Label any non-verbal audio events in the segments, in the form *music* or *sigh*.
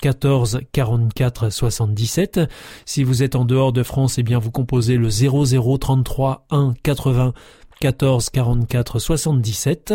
14 44 77. Si vous êtes en dehors de France, eh bien vous composez le 0033 1 80 14 44 77.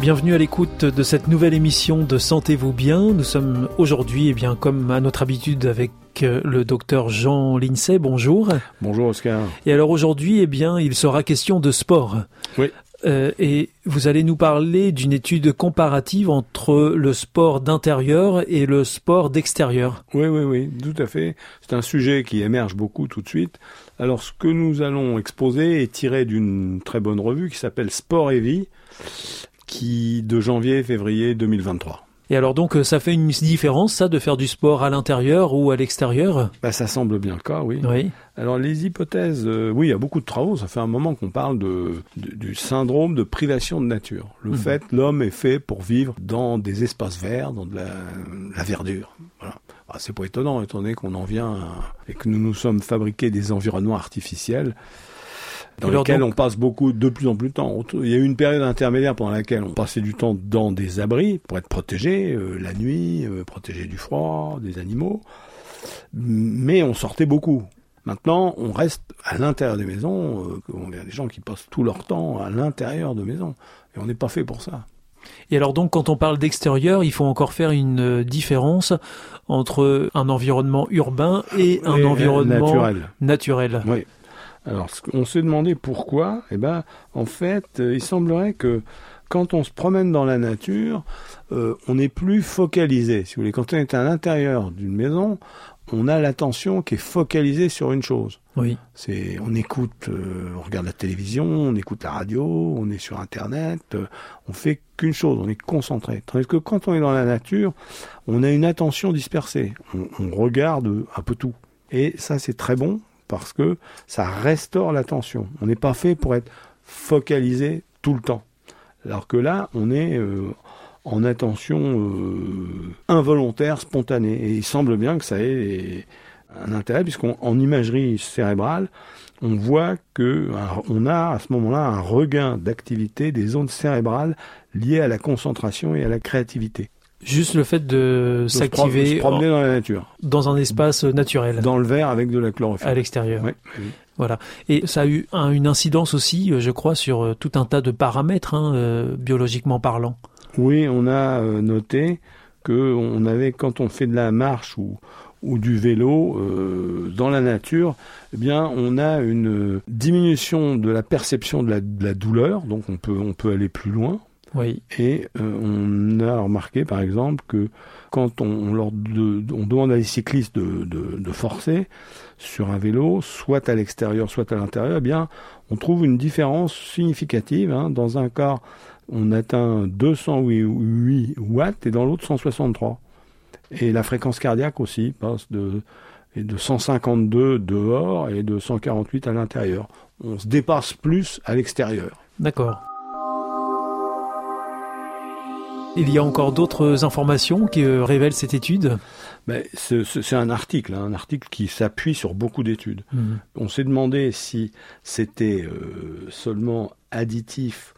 Bienvenue à l'écoute de cette nouvelle émission de Sentez-vous bien. Nous sommes aujourd'hui, eh bien, comme à notre habitude, avec euh, le docteur Jean Lincey. Bonjour. Bonjour Oscar. Et alors aujourd'hui, eh bien, il sera question de sport. Oui. Euh, et vous allez nous parler d'une étude comparative entre le sport d'intérieur et le sport d'extérieur. Oui, oui, oui, tout à fait. C'est un sujet qui émerge beaucoup tout de suite. Alors, ce que nous allons exposer est tiré d'une très bonne revue qui s'appelle Sport et Vie qui de janvier-février 2023. Et alors donc ça fait une différence ça de faire du sport à l'intérieur ou à l'extérieur? Bah, Ça semble bien le cas, oui. Oui. Alors les hypothèses, euh, oui, il y a beaucoup de travaux, ça fait un moment qu'on parle de, du syndrome de privation de nature. Le mmh. fait, l'homme est fait pour vivre dans des espaces verts, dans de la, la verdure. Voilà. Ah, c'est pas étonnant, étant donné qu'on en vient et que nous nous sommes fabriqués des environnements artificiels dans lequel on passe beaucoup, de plus en plus de temps. Il y a eu une période intermédiaire pendant laquelle on passait du temps dans des abris pour être protégé euh, la nuit, euh, protégé du froid, des animaux, mais on sortait beaucoup. Maintenant, on reste à l'intérieur des maisons. Euh, il y a des gens qui passent tout leur temps à l'intérieur de maisons, et on n'est pas fait pour ça. Et alors donc quand on parle d'extérieur, il faut encore faire une différence entre un environnement urbain et un environnement naturel. naturel. Oui. Alors, on s'est demandé pourquoi. Eh ben, en fait, euh, il semblerait que quand on se promène dans la nature, euh, on est plus focalisé. Si vous voulez, quand on est à l'intérieur d'une maison, on a l'attention qui est focalisée sur une chose. Oui. C'est, on écoute, euh, on regarde la télévision, on écoute la radio, on est sur Internet, on fait qu'une chose, on est concentré. Tandis que quand on est dans la nature, on a une attention dispersée. on regarde un peu tout. Et ça, c'est très bon parce que ça restaure l'attention. On n'est pas fait pour être focalisé tout le temps. Alors que là, on est euh, en attention euh, involontaire, spontanée. Et il semble bien que ça ait un intérêt, puisqu'en imagerie cérébrale, on voit que on a à ce moment-là un regain d'activité des ondes cérébrales liées à la concentration et à la créativité. Juste le fait de, s'activer. promener dans la nature. Dans un espace naturel. Dans le verre avec de la chlorophylle. À l'extérieur. Oui. Voilà. Et ça a eu une incidence aussi, euh, je crois, sur euh, tout un tas de paramètres, hein, euh, biologiquement parlant. Oui, on a noté que on avait, quand on fait de la marche ou, ou du vélo dans la nature, eh bien, on a une diminution de la perception de la, de la douleur, donc on peut, on peut aller plus loin. Oui. Et euh, on a remarqué, par exemple, que quand on, leur on demande à les cyclistes de, de, forcer sur un vélo, soit à l'extérieur, soit à l'intérieur, eh bien, on trouve une différence significative. Hein. Dans un cas, on atteint 208 watts et dans l'autre 163. Et la fréquence cardiaque aussi passe de, de 152 dehors et de 148 à l'intérieur. On se dépasse plus à l'extérieur. D'accord. Il y a encore d'autres informations qui révèlent cette étude? C'est un article, hein, un article qui s'appuie sur beaucoup d'études. Mhm. On s'est demandé si c'était euh, seulement additif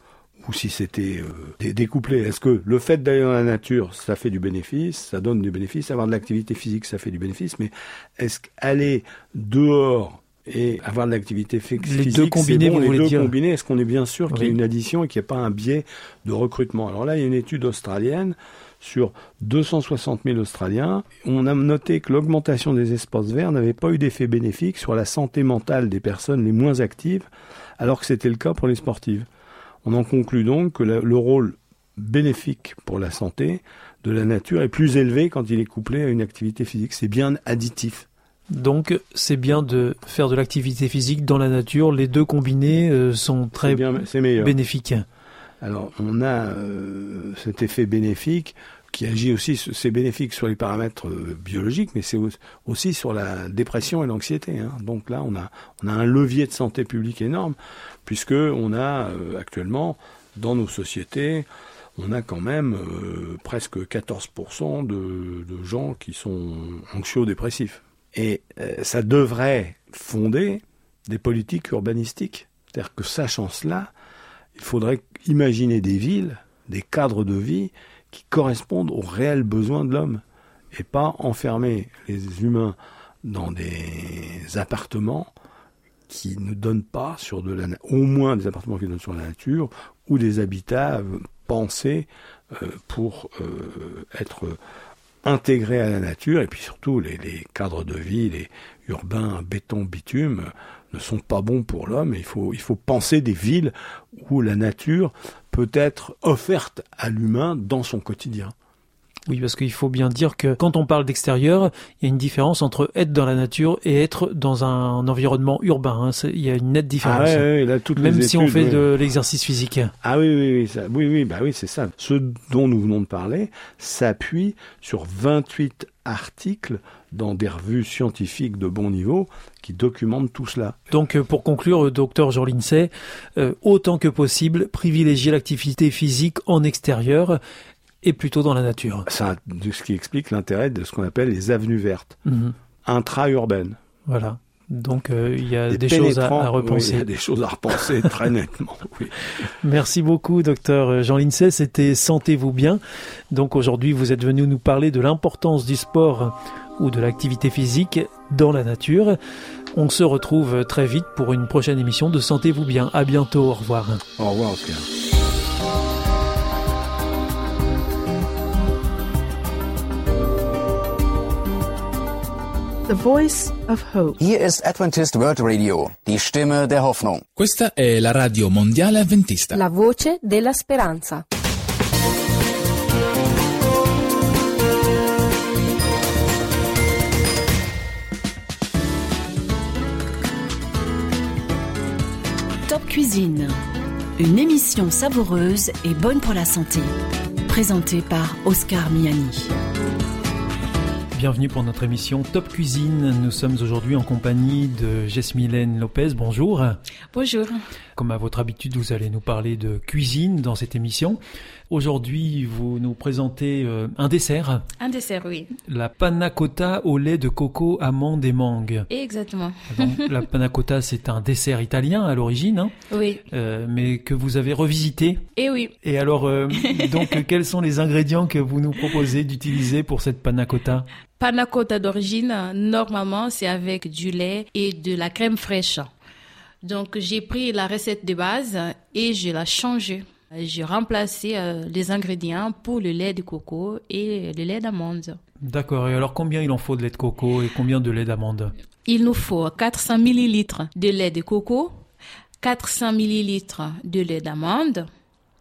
ou si c'était euh, découplé. Est-ce que le fait d'aller dans la nature, ça fait du bénéfice, ça donne du bénéfice, avoir de l'activité physique, ça fait du bénéfice, mais est-ce qu'aller dehors et avoir de l'activité physique. Les deux combinés, bon, vous les deux dire combinés, est-ce qu'on est bien sûr qu'il y a une addition et qu'il n'y a pas un biais de recrutement? Alors là, il y a une étude australienne sur 260 000 Australiens. On a noté que l'augmentation des espaces verts n'avait pas eu d'effet bénéfique sur la santé mentale des personnes les moins actives, alors que c'était le cas pour les sportives. On en conclut donc que le rôle bénéfique pour la santé de la nature est plus élevé quand il est couplé à une activité physique. C'est bien additif. Donc c'est bien de faire de l'activité physique dans la nature. Les deux combinés euh, sont très bien, bénéfiques. Alors, on a euh, cet effet bénéfique qui agit aussi, c'est bénéfique sur les paramètres euh, biologiques, mais c'est au- aussi sur la dépression et l'anxiété. hein. Donc là, on a, on a un levier de santé publique énorme, puisque on a euh, actuellement, dans nos sociétés, on a quand même euh, presque 14% de, de gens qui sont anxio-dépressifs. Et euh, ça devrait fonder des politiques urbanistiques. C'est-à-dire que sachant cela, il faudrait imaginer des villes, des cadres de vie qui correspondent aux réels besoins de l'homme et pas enfermer les humains dans des appartements qui ne donnent pas sur de la au moins des appartements qui donnent sur la nature ou des habitats euh, pensés euh, pour être intégrés à la nature et puis surtout les, cadres de vie, les urbains béton bitume ne sont pas bons pour l'homme. Il faut il faut penser des villes où la nature peut être offerte à l'humain dans son quotidien. Oui, parce qu'il faut bien dire que quand on parle d'extérieur, il y a une différence entre être dans la nature et être dans un environnement urbain. hein. Il y a une nette Ah différence. ouais, ouais, là, toutes Même les si on fait ouais. de l'exercice physique. Ah oui, oui, oui, ça, oui, oui, bah oui, c'est ça. Ce dont nous venons de parler s'appuie sur 28 articles dans des revues scientifiques de bon niveau qui documentent tout cela. Donc, euh, pour conclure, euh, docteur Jean euh, autant que possible, privilégier l'activité physique en extérieur et plutôt dans la nature. Ça, ce qui explique l'intérêt de ce qu'on appelle les avenues vertes, Mhm. intra-urbaines. Voilà. Donc, euh, il y a Des des, choses à, oui, repenser. il y a des choses à repenser *laughs* très nettement. Oui. Merci beaucoup, docteur Jean Lincey. C'était Sentez-vous bien. Donc aujourd'hui, vous êtes venu nous parler de l'importance du sport ou de l'activité physique dans la nature. On se retrouve très vite pour une prochaine émission de Sentez-vous bien. À bientôt. Au revoir. Au revoir, Oscar. The Voice of Hope. Hier ist Adventist World Radio, die Stimme der Hoffnung. Questa è la radio mondiale avventista. La voce della speranza. Top Cuisine. Une émission savoureuse et bonne pour la santé. Présentée par Oscar Miani. Bienvenue pour notre émission Top Cuisine. Nous sommes aujourd'hui en compagnie de Jesmilène Lopez. Bonjour. Bonjour. Comme à votre habitude, vous allez nous parler de cuisine dans cette émission. Aujourd'hui, vous nous présentez euh, un dessert, Un dessert, oui. la panna cotta au lait de coco, amande et mangue. Exactement. *laughs* La panna cotta, c'est un dessert italien à l'origine, hein, Oui. euh, mais que vous avez revisité. Et oui. Et alors, euh, *laughs* donc, quels sont les ingrédients que vous nous proposez d'utiliser pour cette panna cotta? Panna cotta d'origine, normalement, c'est avec du lait et de la crème fraîche. Donc, j'ai pris la recette de base et je l'ai changée. J'ai remplacé euh, les ingrédients pour le lait de coco et le lait d'amande. D'accord. Et alors, combien il en faut de lait de coco et combien de lait d'amande? Il nous faut 400 millilitres de lait de coco, 400 millilitres de lait d'amande,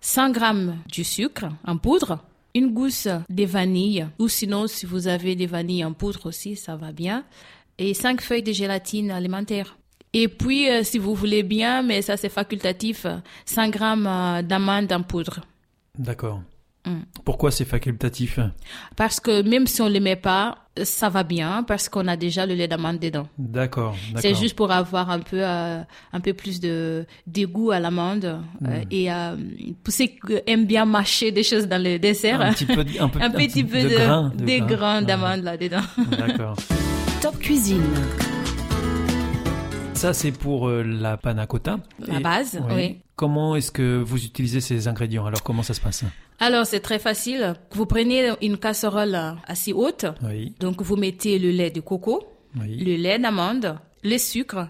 100 grammes du sucre en poudre, une gousse de vanille, ou sinon si vous avez des vanilles en poudre aussi, ça va bien, et 5 feuilles de gélatine alimentaire. Et puis, euh, si vous voulez bien, mais ça c'est facultatif, euh, 100 grammes euh, d'amandes en poudre. D'accord. Mm. Pourquoi c'est facultatif? Parce que même si on ne le met pas, ça va bien, parce qu'on a déjà le lait d'amande dedans. D'accord. C'est juste pour avoir un peu euh, un peu plus de dégoût à l'amande euh, et euh, pour ceux qui aiment bien mâcher des choses dans le dessert, un petit peu, un peu, *laughs* un petit peu de, grains, des d'amande là dedans. *laughs* D'accord. Top Cuisine. Ça, c'est pour euh, la panna cotta. La base, oui. Comment est-ce que vous utilisez ces ingrédients? Alors, comment ça se passe? Alors c'est très facile. Vous prenez une casserole assez haute, Oui, donc vous mettez le lait de coco, oui. le lait d'amande, le sucre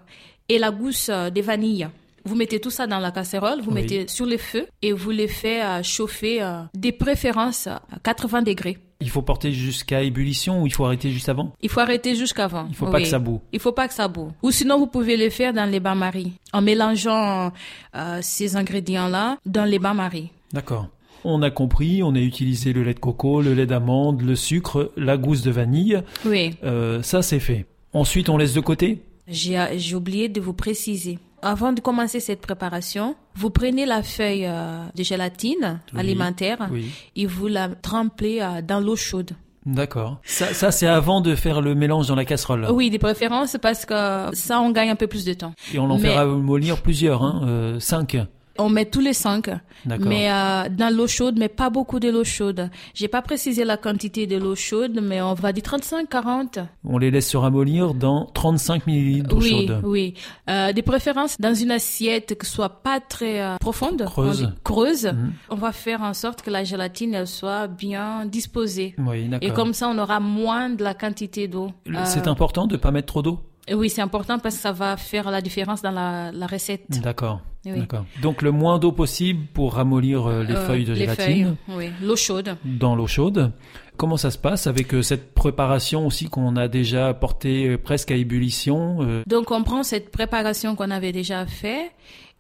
et la gousse de vanille. Vous mettez tout ça dans la casserole, vous Oui. mettez sur le feu et vous les faites euh, chauffer euh, des préférences à 80 degrés. Il faut porter jusqu'à ébullition ou il faut arrêter juste avant? Il faut arrêter jusqu'avant. Il faut pas que ça boue. Il faut pas que ça boue. Ou sinon, vous pouvez le faire dans les bains-maries, en mélangeant euh, ces ingrédients-là dans les bains-maries. D'accord. On a compris, on a utilisé le lait de coco, le lait d'amande, le sucre, la gousse de vanille. Oui. Euh, ça, c'est fait. Ensuite, on laisse de côté J'ai oublié de vous préciser. Avant de commencer cette préparation, vous prenez la feuille euh, de gélatine Oui. alimentaire Oui. et vous la trempez euh, dans l'eau chaude. D'accord. Ça, ça c'est avant de faire le mélange dans la casserole. Oui, de préférence parce que ça, on gagne un peu plus de temps. Et on en Mais- fera mollir plusieurs, hein, euh, cinq. On met tous les cinq, mais euh, dans l'eau chaude, mais pas beaucoup de l'eau chaude. J'ai pas précisé la quantité de l'eau chaude, mais on va dire 35-40. On les laisse se ramollir dans 35 millilitres d'eau Oui, chaude. oui. Euh, de préférence dans une assiette qui soit pas très euh, profonde, Creuse. on creuse. Mhm. On va faire en sorte que la gélatine elle soit bien disposée. Oui, d'accord. Et comme ça, on aura moins de la quantité d'eau. C'est important de pas mettre trop d'eau? Oui, c'est important parce que ça va faire la différence dans la, la recette. D'accord. Oui. D'accord. Donc le moins d'eau possible pour ramollir euh, les Euh, feuilles de les gélatine feuilles, oui. L'eau chaude. dans l'eau chaude. Comment ça se passe avec euh, cette préparation aussi qu'on a déjà portée presque à ébullition Donc, on prend cette préparation qu'on avait déjà fait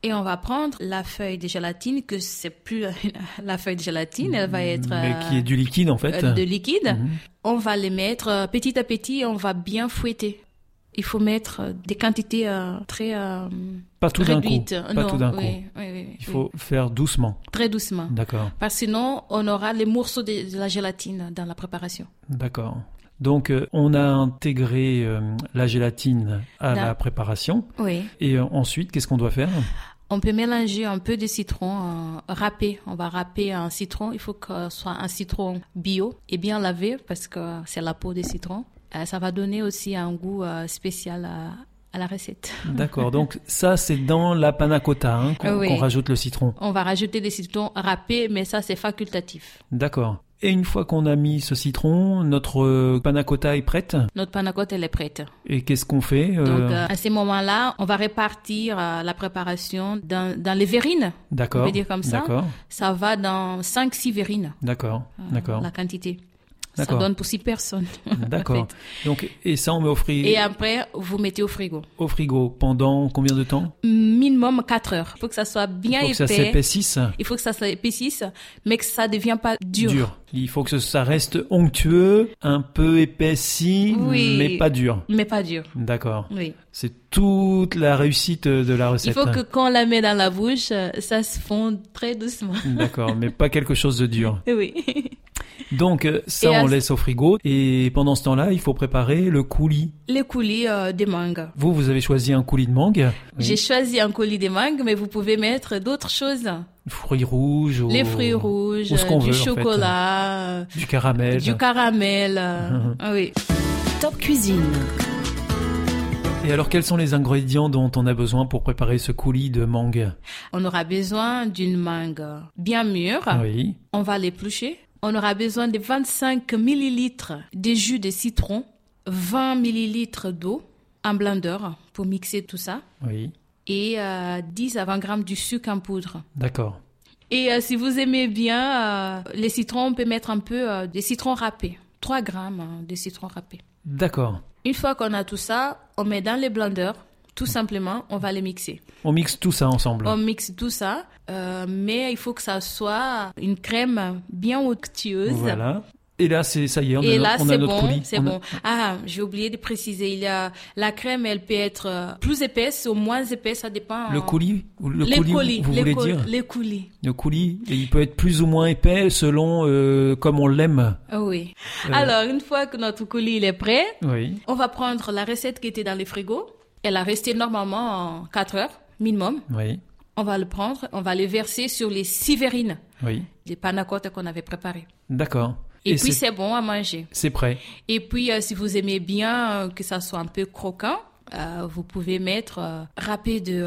et on va prendre la feuille de gélatine, que c'est plus *laughs* la feuille de gélatine, elle va être mais qui est du liquide en fait de liquide. Mhm. On va les mettre petit à petit, on va bien fouetter. Il faut mettre euh, des quantités euh, très euh, Pas tout d'un coup. réduites. Pas non, tout d'un oui, coup. oui, oui, oui. Il faut faire doucement. très doucement. D'accord. Parce que sinon, on aura les morceaux de, de la gélatine dans la préparation. D'accord. Donc on a intégré euh, la gélatine à la préparation Oui. et ensuite qu'est-ce qu'on doit faire? On peut mélanger un peu de citron euh, râpé. On va râper un citron. Il faut que ce soit un citron bio et bien lavé parce que c'est la peau des citrons. Euh, ça va donner aussi un goût euh, spécial à, à la recette. *laughs* D'accord. Donc ça c'est dans la panna cotta hein, qu'on Oui. rajoute le citron. On va rajouter des citrons râpés, mais ça c'est facultatif. D'accord. Et une fois qu'on a mis ce citron, notre euh, panna cotta est prête? Notre panna cotta elle est prête. Et qu'est-ce qu'on fait euh, Donc euh, à ces moments-là, on va répartir euh, la préparation dans, dans les verrines. D'accord. on peut dire comme ça. D'accord. Ça va dans 5-6 verrines, D'accord. D'accord. la quantité. Ça donne pour 6 personnes. *laughs* D'accord. Donc et ça on met au, fri- Et après, vous mettez au frigo. au frigo pendant combien de temps? Minimum 4 heures. Il faut que ça soit bien Il faut que ça épais. s'épaississe. Il faut que ça s'épaississe, mais que ça ne devient pas dur. Il faut que ça reste onctueux, un peu épaissi, Oui. mais pas dur. Mais pas dur. D'accord. Oui. C'est toute la réussite de la Il recette. faut que quand on la met dans la bouche, ça se fonde très doucement. *laughs* D'accord, mais pas quelque chose de dur. Oui. Donc euh, ça, Et on laisse au frigo. Et pendant ce temps-là, il faut préparer le coulis. Les coulis euh, de mangue. Vous, vous avez choisi un coulis de mangue. Oui. J'ai choisi un coulis de mangue, mais vous pouvez mettre d'autres choses. Fruits rouges. ou- Les fruits rouges, ou ce qu'on du veut, en fait. chocolat, Du caramel. du caramel. *laughs* oui. Top Cuisine. Et alors, quels sont les ingrédients dont on a besoin pour préparer ce coulis de mangue On aura besoin d'une mangue bien mûre. Oui. On va l'éplucher. On aura besoin de 25 millilitres de jus de citron, 20 millilitres d'eau, un blender pour mixer tout ça, Oui. et euh, 10 à 20 grammes du sucre en poudre. D'accord. Et euh, si vous aimez bien euh, les citrons, on peut mettre un peu euh, de citron râpé, 3 grammes hein, de citron râpé. D'accord. Une fois qu'on a tout ça, on met dans les blenders. Tout simplement, on va les mixer. On mixe tout ça ensemble. On mixe tout ça, euh, mais il faut que ça soit une crème bien onctueuse. Voilà. Et là, c'est ça y est, on Et a, là, on a c'est notre bon, coulis. c'est a- bon. Ah, j'ai oublié de préciser, il y a la crème, elle peut être euh, plus épaisse ou moins épaisse, ça dépend. Le coulis, ou le les coulis, coulis, vous les voulez dire les coulis. Le coulis, et il peut être plus ou moins épais selon euh, comme on l'aime. Ah oui. Euh. Alors, une fois que notre coulis il est prêt, Oui. on va prendre la recette qui était dans les frigos. Elle a resté normalement en 4 heures minimum. Oui. On va le prendre, on va le verser sur les six verrines, Oui. les panna cotta qu'on avait préparées. D'accord. Et, puis c'est bon à manger. c'est prêt. Et puis, euh, si vous aimez bien euh, que ça soit un peu croquant, euh, vous pouvez mettre râpé de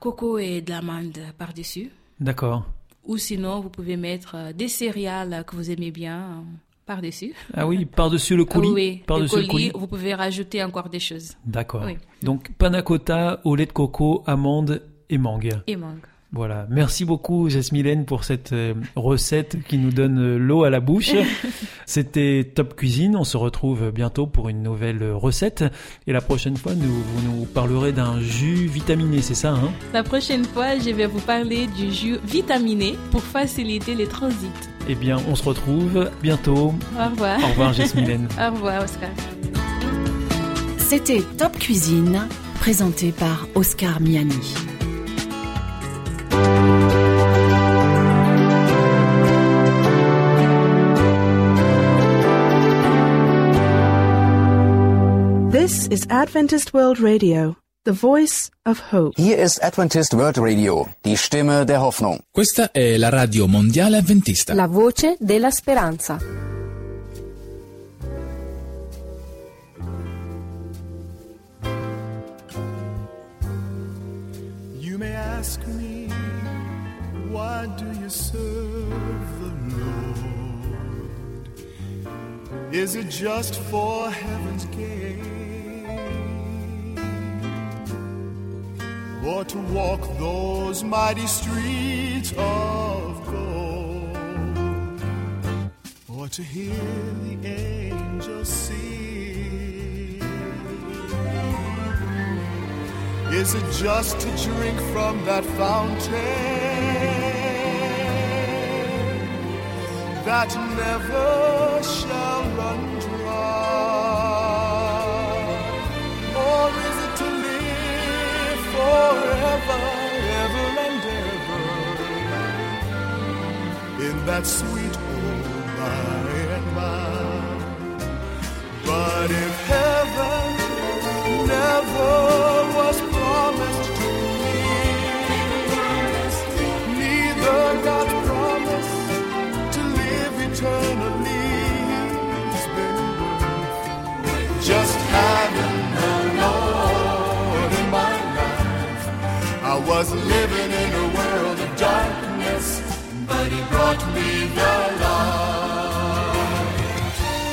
coco et de l'amande par-dessus. D'accord. Ou sinon, vous pouvez mettre des céréales que vous aimez bien. par-dessus. Ah oui, par-dessus le coulis. Oui, par-dessus le le coulis, coulis. vous pouvez rajouter encore des choses. D'accord. Oui. Donc panna cotta au lait de coco, amande et mangue. Et mangue. Voilà. Merci beaucoup Jasmine pour cette euh, recette qui nous donne euh, l'eau à la bouche. *laughs* C'était Top Cuisine. On se retrouve bientôt pour une nouvelle recette. Et la prochaine fois, nous, vous nous parlerez d'un jus vitaminé, c'est ça, hein? La prochaine fois, je vais vous parler du jus vitaminé pour faciliter les transits. Eh bien, on se retrouve bientôt. Au revoir. Au revoir Jasmine. *laughs* Au revoir, Oscar. C'était Top Cuisine, présenté par Oscar Miani. This is Adventist World Radio, the voice of hope. Hier ist Adventist World Radio, die Stimme der Hoffnung. Questa è la radio mondiale avventista. La voce della speranza. You may ask me, why do you serve the Lord? Is it just for heaven's gain? Or to walk those mighty streets of gold? Or to hear the angels sing? Is it just to drink from that fountain that never shall run that sweet old by and by? But if heaven never was promised to me. Neither God's promise to live eternally has been just having the Lord in my life. I was living in a brought me the light.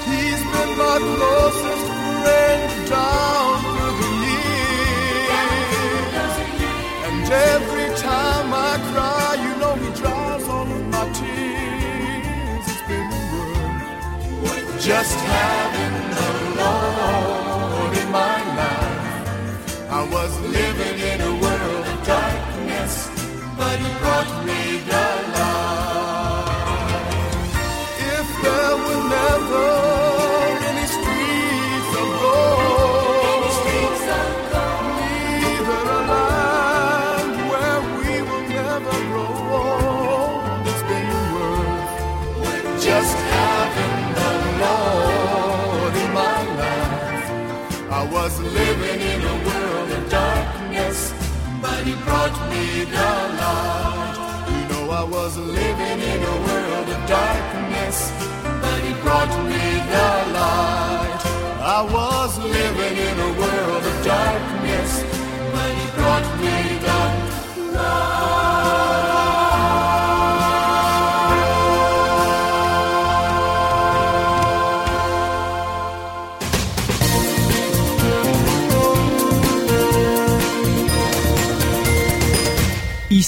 He's been my closest friend down through the years. And every time I cry, you know he dries all of my tears. It's been worth just having the Lord in my life. I was living was living in a world of darkness, but He brought me the light. You know I was living in a world of darkness, but He brought me the light. I was living in a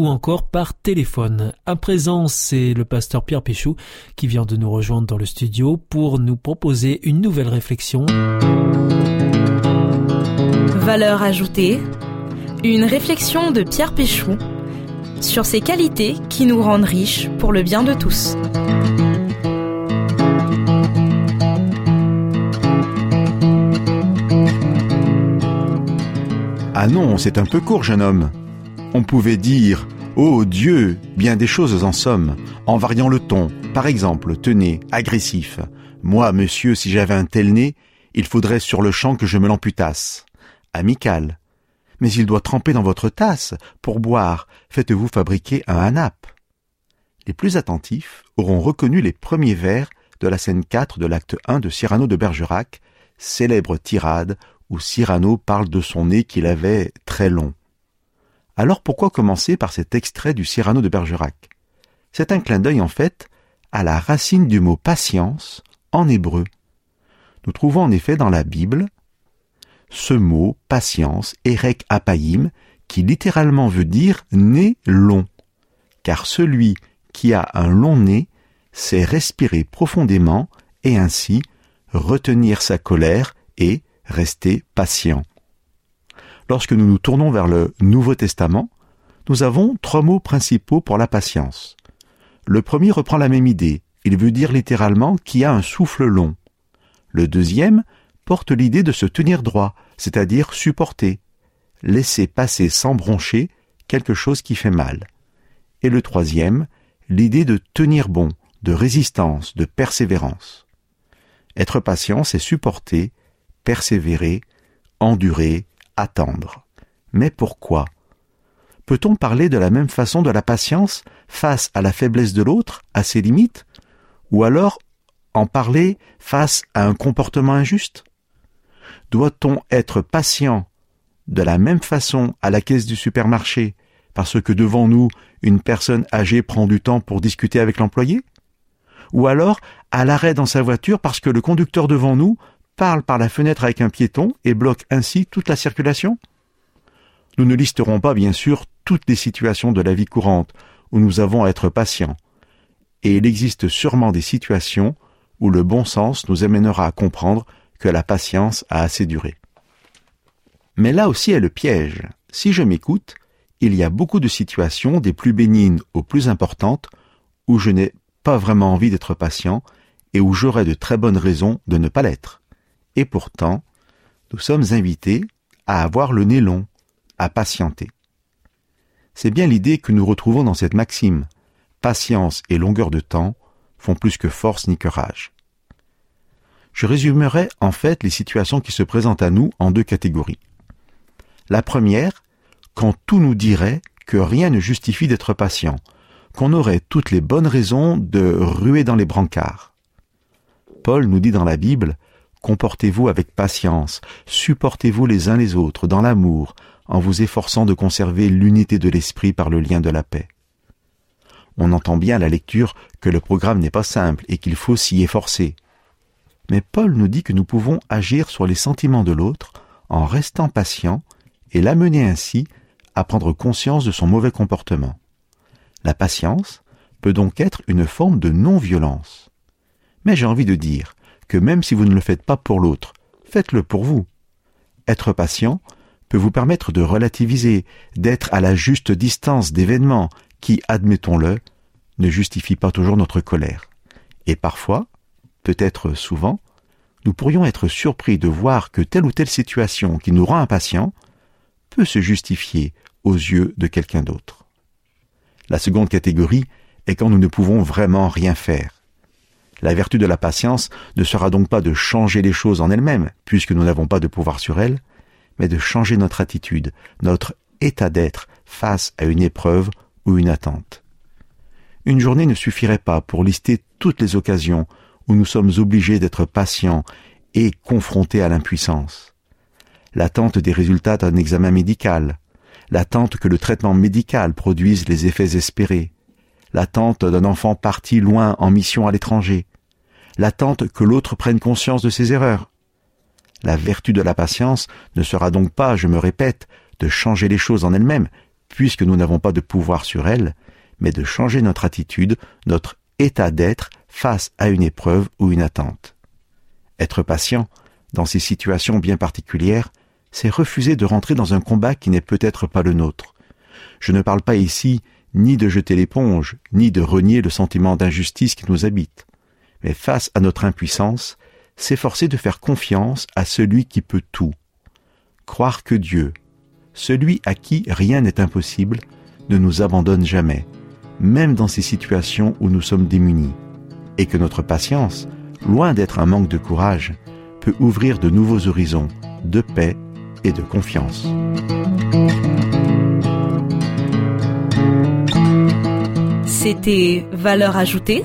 ou encore par téléphone. À présent, c'est le pasteur Pierre Péchou qui vient de nous rejoindre dans le studio pour nous proposer une nouvelle réflexion. Valeur ajoutée, une réflexion de Pierre Péchou sur ces qualités qui nous rendent riches pour le bien de tous. Ah non, c'est un peu court, jeune homme. On pouvait dire Oh Dieu, bien des choses en somme, en variant le ton. Par exemple, tenez, agressif. Moi, monsieur, si j'avais un tel nez, il faudrait sur le champ que je me l'amputasse. Amical. mais il doit tremper dans votre tasse. Pour boire, faites-vous fabriquer un hanap. Les plus attentifs auront reconnu les premiers vers de la scène 4 de l'acte 1 de Cyrano de Bergerac, célèbre tirade où Cyrano parle de son nez qu'il avait très long. Alors pourquoi commencer par cet extrait du Cyrano de Bergerac? C'est un clin d'œil en fait à la racine du mot patience en hébreu. Nous trouvons en effet dans la Bible ce mot patience, erek apaïm, qui littéralement veut dire nez long, car celui qui a un long nez sait respirer profondément et ainsi retenir sa colère et rester patient. Lorsque nous nous tournons vers le Nouveau Testament, nous avons trois mots principaux pour la patience. Le premier reprend la même idée, il veut dire littéralement qui a un souffle long. Le deuxième porte l'idée de se tenir droit, c'est-à-dire supporter, laisser passer sans broncher quelque chose qui fait mal. Et le troisième, l'idée de tenir bon, de résistance, de persévérance. Être patient, c'est supporter, persévérer, endurer, attendre. Mais pourquoi? Peut-on parler de la même façon de la patience face à la faiblesse de l'autre, à ses limites? Ou alors en parler face à un comportement injuste? Doit-on être patient de la même façon à la caisse du supermarché parce que devant nous, une personne âgée prend du temps pour discuter avec l'employé? Ou alors à l'arrêt dans sa voiture parce que le conducteur devant nous parle par la fenêtre avec un piéton et bloque ainsi toute la circulation Nous ne listerons pas bien sûr toutes les situations de la vie courante où nous avons à être patients. Et il existe sûrement des situations où le bon sens nous amènera à comprendre que la patience a assez duré. Mais là aussi est le piège. Si je m'écoute, il y a beaucoup de situations, des plus bénignes aux plus importantes, où je n'ai pas vraiment envie d'être patient et où j'aurais de très bonnes raisons de ne pas l'être. Et pourtant, nous sommes invités à avoir le nez long, à patienter. C'est bien l'idée que nous retrouvons dans cette maxime. Patience et longueur de temps font plus que force ni que rage. Je résumerai en fait les situations qui se présentent à nous en deux catégories. La première, quand tout nous dirait que rien ne justifie d'être patient, qu'on aurait toutes les bonnes raisons de ruer dans les brancards. Paul nous dit dans la Bible, Comportez-vous avec patience, supportez-vous les uns les autres dans l'amour, en vous efforçant de conserver l'unité de l'esprit par le lien de la paix. On entend bien à la lecture que le programme n'est pas simple et qu'il faut s'y efforcer. Mais Paul nous dit que nous pouvons agir sur les sentiments de l'autre en restant patient et l'amener ainsi à prendre conscience de son mauvais comportement. La patience peut donc être une forme de non-violence. Mais j'ai envie de dire que même si vous ne le faites pas pour l'autre, faites-le pour vous. Être patient peut vous permettre de relativiser, d'être à la juste distance d'événements qui, admettons-le, ne justifient pas toujours notre colère. Et parfois, peut-être souvent, nous pourrions être surpris de voir que telle ou telle situation qui nous rend impatients peut se justifier aux yeux de quelqu'un d'autre. La seconde catégorie est quand nous ne pouvons vraiment rien faire. La vertu de la patience ne sera donc pas de changer les choses en elles-mêmes, puisque nous n'avons pas de pouvoir sur elles, mais de changer notre attitude, notre état d'être face à une épreuve ou une attente. Une journée ne suffirait pas pour lister toutes les occasions où nous sommes obligés d'être patients et confrontés à l'impuissance. L'attente des résultats d'un examen médical, l'attente que le traitement médical produise les effets espérés, l'attente d'un enfant parti loin en mission à l'étranger, l'attente que l'autre prenne conscience de ses erreurs. La vertu de la patience ne sera donc pas, je me répète, de changer les choses en elles-mêmes, puisque nous n'avons pas de pouvoir sur elles, mais de changer notre attitude, notre état d'être face à une épreuve ou une attente. Être patient, dans ces situations bien particulières, c'est refuser de rentrer dans un combat qui n'est peut-être pas le nôtre. Je ne parle pas ici ni de jeter l'éponge, ni de renier le sentiment d'injustice qui nous habite. Mais face à notre impuissance, s'efforcer de faire confiance à celui qui peut tout. Croire que Dieu, celui à qui rien n'est impossible, ne nous abandonne jamais, même dans ces situations où nous sommes démunis, et que notre patience, loin d'être un manque de courage, peut ouvrir de nouveaux horizons, de paix et de confiance. C'était Valeur ajoutée,